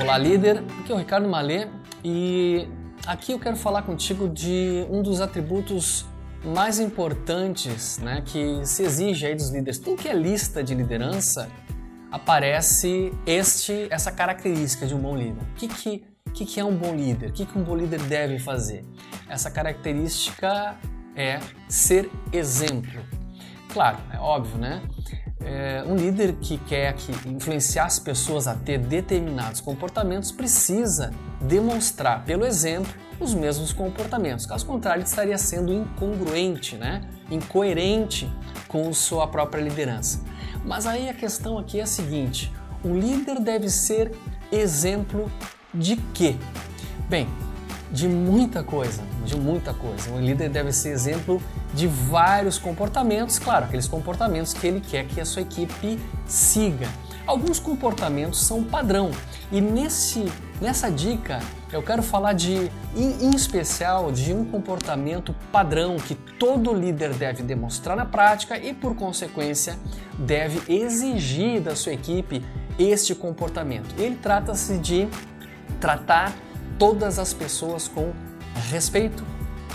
Olá, líder. Aqui é o Ricardo Malê e aqui eu quero falar contigo de um dos atributos mais importantes né, que se exige aí dos líderes. Tudo que é lista de liderança aparece este, essa característica de um bom líder. O que, que, que, que é um bom líder? O que, que um bom líder deve fazer? Essa característica é ser exemplo. Claro, é óbvio, né? É, um líder que quer que influenciar as pessoas a ter determinados comportamentos precisa demonstrar pelo exemplo os mesmos comportamentos. Caso contrário, ele estaria sendo incongruente, né? incoerente com sua própria liderança. Mas aí a questão aqui é a seguinte: o líder deve ser exemplo de quê? Bem, de muita coisa, de muita coisa. Um líder deve ser exemplo de vários comportamentos, claro, aqueles comportamentos que ele quer que a sua equipe siga. Alguns comportamentos são padrão e nesse, nessa dica eu quero falar de, em, especial, de um comportamento padrão que todo líder deve demonstrar na prática e, por consequência, deve exigir da sua equipe este comportamento. Ele trata-se de tratar todas as pessoas com respeito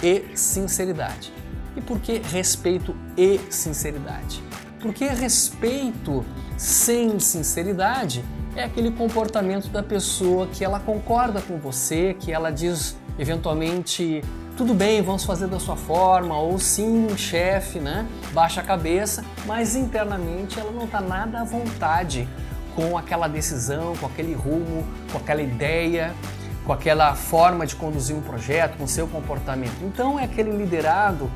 e sinceridade. E por que respeito e sinceridade? Porque respeito sem sinceridade é aquele comportamento da pessoa que ela concorda com você, que ela diz eventualmente tudo bem, vamos fazer da sua forma, ou sim, chefe, né? Baixa a cabeça, mas internamente ela não está nada à vontade com aquela decisão, com aquele rumo, com aquela ideia, com aquela forma de conduzir um projeto, com seu comportamento. Então é aquele liderado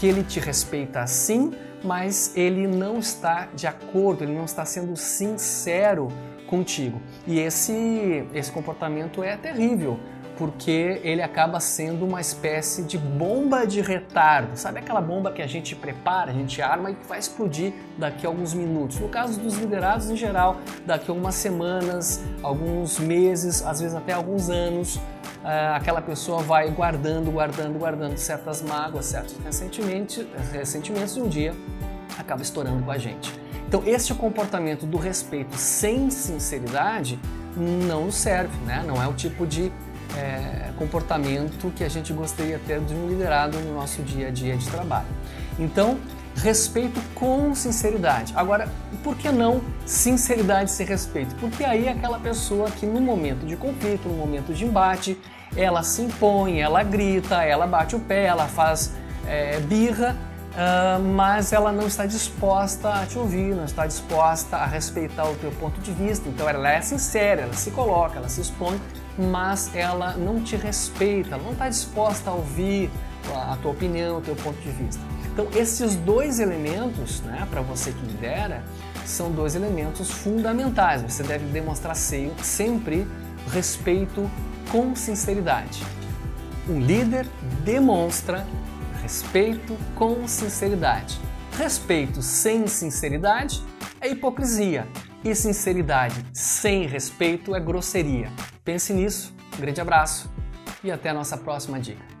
que ele te respeita sim, mas ele não está de acordo, ele não está sendo sincero contigo. E esse esse comportamento é terrível, porque ele acaba sendo uma espécie de bomba de retardo. Sabe aquela bomba que a gente prepara, a gente arma e que vai explodir daqui a alguns minutos? No caso dos liderados em geral, daqui a algumas semanas, alguns meses, às vezes até alguns anos, ah, aquela pessoa vai guardando, guardando, guardando certas mágoas, certos ressentimentos e um dia acaba estourando com a gente. Então, este comportamento do respeito sem sinceridade não serve, né? não é o tipo de é, comportamento que a gente gostaria ter de um liderado no nosso dia a dia de trabalho. Então, respeito com sinceridade. Agora, por que não sinceridade sem respeito? Porque aí é aquela pessoa que no momento de conflito, no momento de embate, ela se impõe, ela grita, ela bate o pé, ela faz é, birra, uh, mas ela não está disposta a te ouvir, não está disposta a respeitar o teu ponto de vista. Então ela é sincera, ela se coloca, ela se expõe, mas ela não te respeita, ela não está disposta a ouvir a tua opinião, o teu ponto de vista. Então, esses dois elementos, né, para você que lidera, são dois elementos fundamentais. Você deve demonstrar sempre respeito com sinceridade. Um líder demonstra respeito com sinceridade. Respeito sem sinceridade é hipocrisia e sinceridade sem respeito é grosseria. Pense nisso, um grande abraço e até a nossa próxima dica.